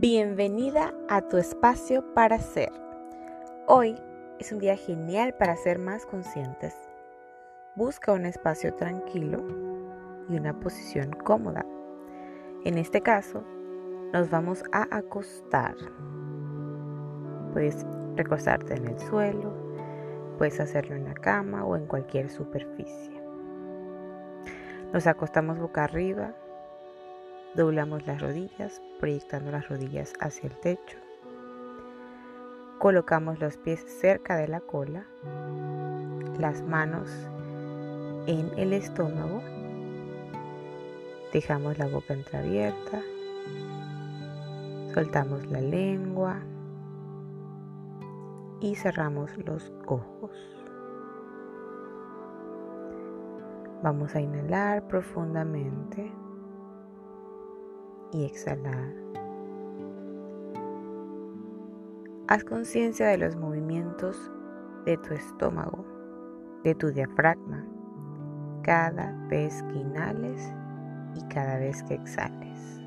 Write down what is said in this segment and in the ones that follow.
Bienvenida a tu espacio para ser. Hoy es un día genial para ser más conscientes. Busca un espacio tranquilo y una posición cómoda. En este caso, nos vamos a acostar. Puedes recostarte en el suelo, puedes hacerlo en la cama o en cualquier superficie. Nos acostamos boca arriba Doblamos las rodillas, proyectando las rodillas hacia el techo. Colocamos los pies cerca de la cola, las manos en el estómago. Dejamos la boca entreabierta. Soltamos la lengua y cerramos los ojos. Vamos a inhalar profundamente y exhalar. Haz conciencia de los movimientos de tu estómago, de tu diafragma, cada vez que inhales y cada vez que exhales.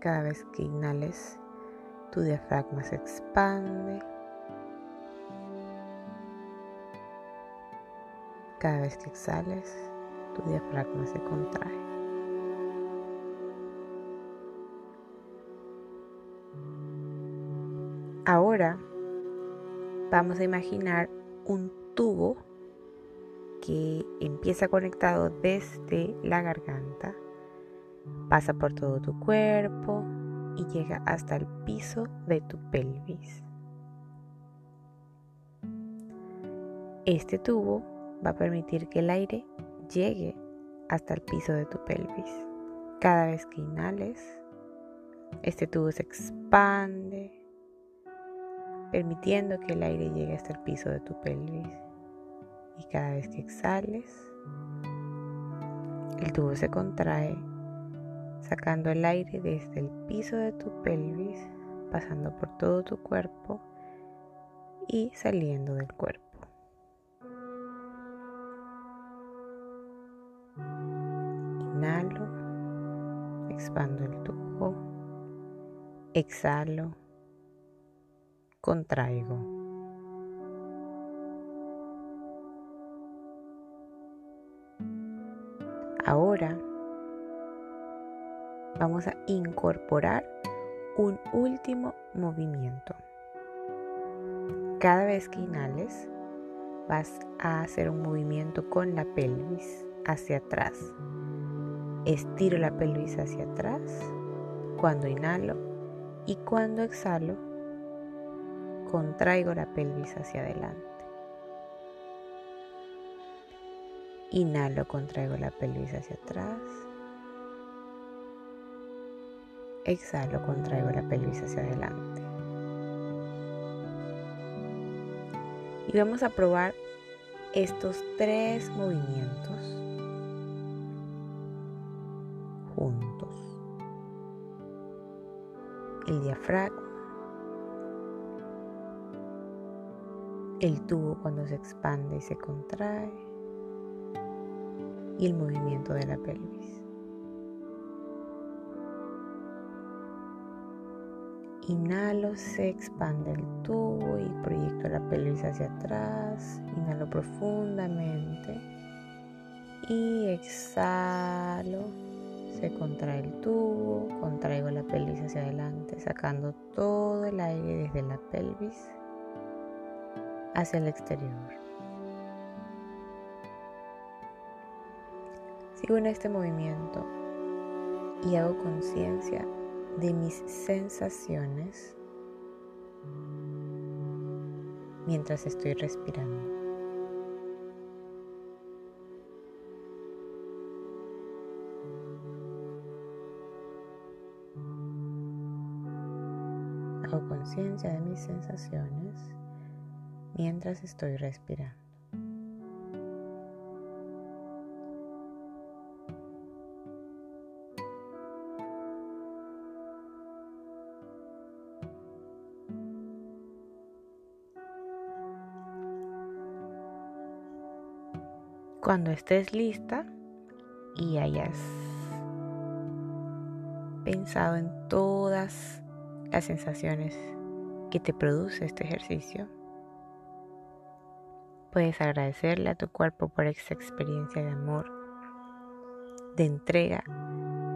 Cada vez que inhales, tu diafragma se expande Cada vez que exhales, tu diafragma se contrae. Ahora vamos a imaginar un tubo que empieza conectado desde la garganta, pasa por todo tu cuerpo y llega hasta el piso de tu pelvis. Este tubo va a permitir que el aire llegue hasta el piso de tu pelvis. Cada vez que inhales, este tubo se expande, permitiendo que el aire llegue hasta el piso de tu pelvis. Y cada vez que exhales, el tubo se contrae, sacando el aire desde el piso de tu pelvis, pasando por todo tu cuerpo y saliendo del cuerpo. Inhalo, expando el tubo, exhalo, contraigo. Ahora vamos a incorporar un último movimiento. Cada vez que inhales, vas a hacer un movimiento con la pelvis hacia atrás Estiro la pelvis hacia atrás cuando inhalo y cuando exhalo contraigo la pelvis hacia adelante. Inhalo, contraigo la pelvis hacia atrás. Exhalo, contraigo la pelvis hacia adelante. Y vamos a probar estos tres movimientos El diafragma, el tubo cuando se expande y se contrae y el movimiento de la pelvis. Inhalo, se expande el tubo y proyecto la pelvis hacia atrás. Inhalo profundamente y exhalo se contrae el tubo, contraigo la pelvis hacia adelante, sacando todo el aire desde la pelvis hacia el exterior. Sigo en este movimiento y hago conciencia de mis sensaciones mientras estoy respirando. Conciencia de mis sensaciones mientras estoy respirando. Cuando estés lista y hayas pensado en todas las sensaciones que te produce este ejercicio, puedes agradecerle a tu cuerpo por esta experiencia de amor, de entrega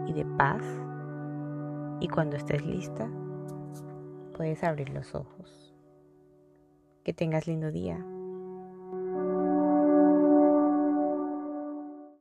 y de paz. Y cuando estés lista, puedes abrir los ojos. Que tengas lindo día.